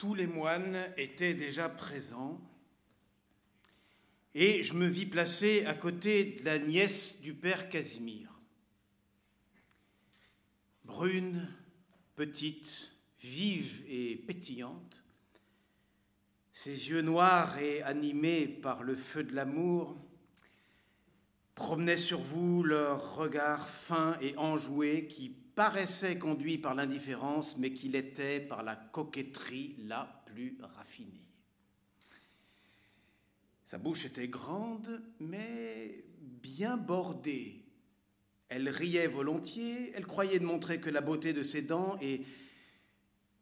tous les moines étaient déjà présents et je me vis placé à côté de la nièce du père Casimir. Brune, petite, vive et pétillante, ses yeux noirs et animés par le feu de l'amour promenaient sur vous leur regard fin et enjoué qui paraissait conduit par l'indifférence, mais qu'il était par la coquetterie la plus raffinée. Sa bouche était grande, mais bien bordée. Elle riait volontiers, elle croyait de montrer que la beauté de ses dents et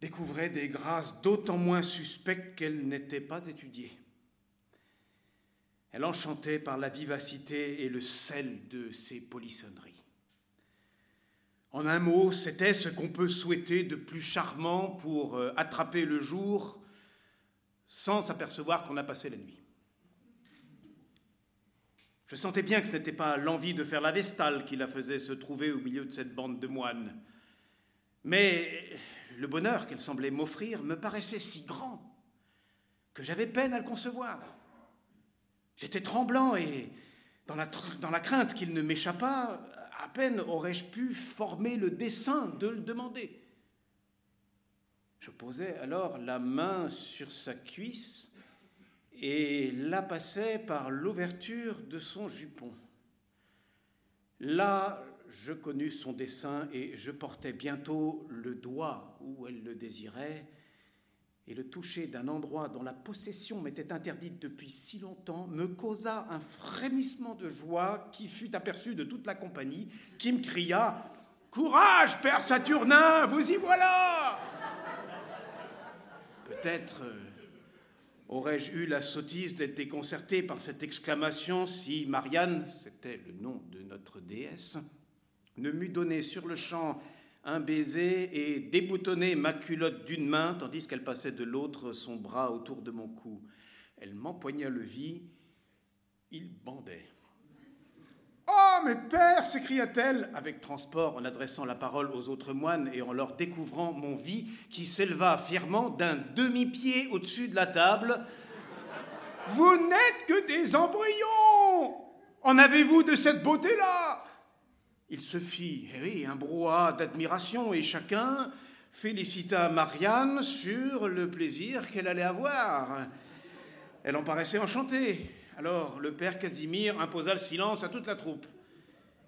découvrait des grâces d'autant moins suspectes qu'elles n'étaient pas étudiées. Elle enchantait par la vivacité et le sel de ses polissonneries. En un mot, c'était ce qu'on peut souhaiter de plus charmant pour euh, attraper le jour sans s'apercevoir qu'on a passé la nuit. Je sentais bien que ce n'était pas l'envie de faire la vestale qui la faisait se trouver au milieu de cette bande de moines, mais le bonheur qu'elle semblait m'offrir me paraissait si grand que j'avais peine à le concevoir. J'étais tremblant et, dans la, dans la crainte qu'il ne m'échappât, à peine aurais-je pu former le dessein de le demander. Je posais alors la main sur sa cuisse et la passais par l'ouverture de son jupon. Là, je connus son dessein et je portais bientôt le doigt où elle le désirait, et le toucher d'un endroit dont la possession m'était interdite depuis si longtemps me causa un frémissement de joie qui fut aperçu de toute la compagnie, qui me cria Courage, Père Saturnin, vous y voilà! Peut-être euh, aurais-je eu la sottise d'être déconcerté par cette exclamation si Marianne, c'était le nom de notre déesse, ne m'eût donné sur le champ un baiser et déboutonner ma culotte d'une main, tandis qu'elle passait de l'autre son bras autour de mon cou. Elle m'empoigna le vis, il bandait. Oh, mes pères s'écria-t-elle avec transport en adressant la parole aux autres moines et en leur découvrant mon vis qui s'éleva fièrement d'un demi-pied au-dessus de la table. Vous n'êtes que des embryons En avez-vous de cette beauté-là? Il se fit eh un brouhaha d'admiration et chacun félicita Marianne sur le plaisir qu'elle allait avoir. Elle en paraissait enchantée. Alors le père Casimir imposa le silence à toute la troupe.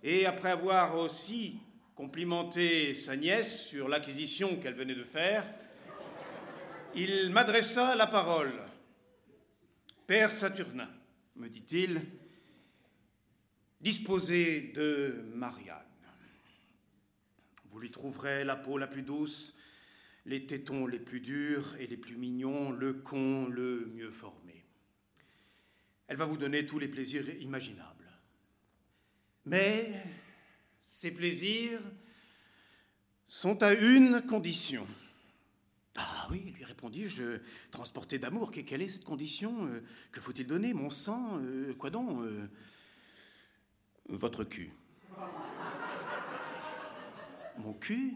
Et après avoir aussi complimenté sa nièce sur l'acquisition qu'elle venait de faire, il m'adressa la parole. Père Saturnin, me dit-il, disposez de Marianne. Vous lui trouverez la peau la plus douce, les tétons les plus durs et les plus mignons, le con le mieux formé. Elle va vous donner tous les plaisirs imaginables. Mais ces plaisirs sont à une condition. Ah oui, lui répondis-je, transporté d'amour, quelle est cette condition euh, Que faut-il donner? Mon sang euh, Quoi donc euh, votre cul. Mon cul?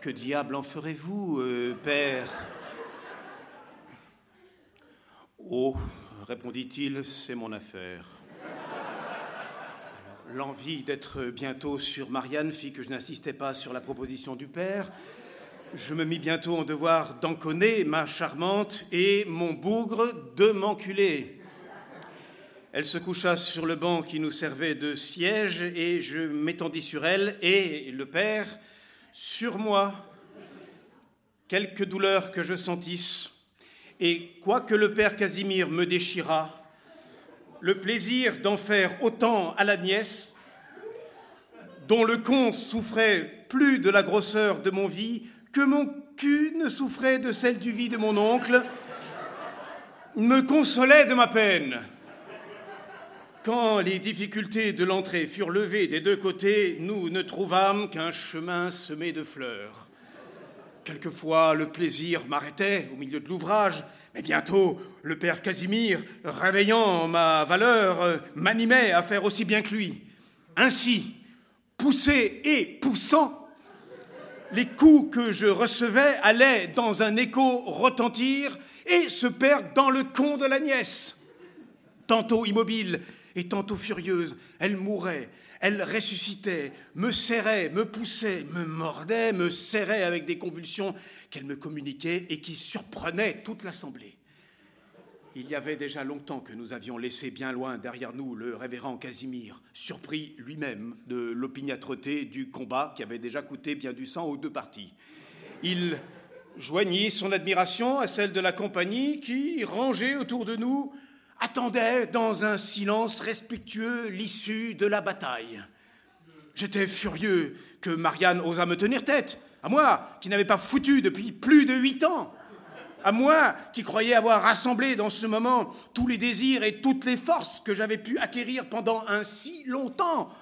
Que diable en ferez-vous, euh, père? Oh, répondit-il, c'est mon affaire. L'envie d'être bientôt sur Marianne fit que je n'insistais pas sur la proposition du père. Je me mis bientôt en devoir d'enconner ma charmante et mon bougre de m'enculer. Elle se coucha sur le banc qui nous servait de siège et je m'étendis sur elle et le père sur moi. Quelques douleurs que je sentisse, et quoique le père Casimir me déchirât, le plaisir d'en faire autant à la nièce, dont le con souffrait plus de la grosseur de mon vie que mon cul ne souffrait de celle du vie de mon oncle, me consolait de ma peine. Quand les difficultés de l'entrée furent levées des deux côtés, nous ne trouvâmes qu'un chemin semé de fleurs. Quelquefois, le plaisir m'arrêtait au milieu de l'ouvrage, mais bientôt, le père Casimir, réveillant ma valeur, m'animait à faire aussi bien que lui. Ainsi, poussé et poussant, Les coups que je recevais allaient dans un écho retentir et se perdre dans le con de la nièce. Tantôt immobile et tantôt furieuse, elle mourait, elle ressuscitait, me serrait, me poussait, me mordait, me serrait avec des convulsions qu'elle me communiquait et qui surprenaient toute l'assemblée. Il y avait déjà longtemps que nous avions laissé bien loin derrière nous le révérend Casimir, surpris lui-même de l'opiniâtreté du combat qui avait déjà coûté bien du sang aux deux parties. Il joignit son admiration à celle de la compagnie qui, rangée autour de nous, attendait dans un silence respectueux l'issue de la bataille. J'étais furieux que Marianne osât me tenir tête, à moi qui n'avais pas foutu depuis plus de huit ans, à moi qui croyais avoir rassemblé dans ce moment tous les désirs et toutes les forces que j'avais pu acquérir pendant un si longtemps.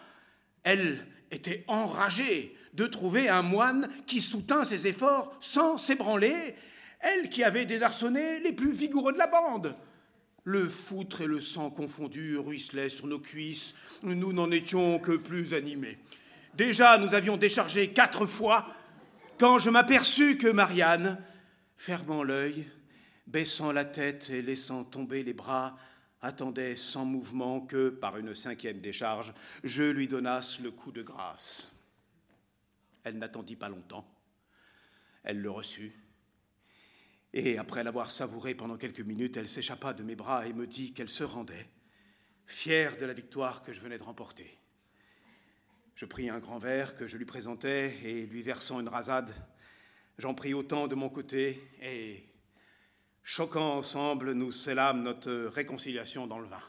Elle était enragée de trouver un moine qui soutint ses efforts sans s'ébranler, elle qui avait désarçonné les plus vigoureux de la bande. Le foutre et le sang confondus ruisselaient sur nos cuisses. Nous n'en étions que plus animés. Déjà, nous avions déchargé quatre fois quand je m'aperçus que Marianne, fermant l'œil, baissant la tête et laissant tomber les bras, attendait sans mouvement que, par une cinquième décharge, je lui donnasse le coup de grâce. Elle n'attendit pas longtemps. Elle le reçut et après l'avoir savouré pendant quelques minutes, elle s'échappa de mes bras et me dit qu'elle se rendait, fière de la victoire que je venais de remporter. Je pris un grand verre que je lui présentais et lui versant une rasade, j'en pris autant de mon côté et, choquant ensemble, nous scellâmes notre réconciliation dans le vin.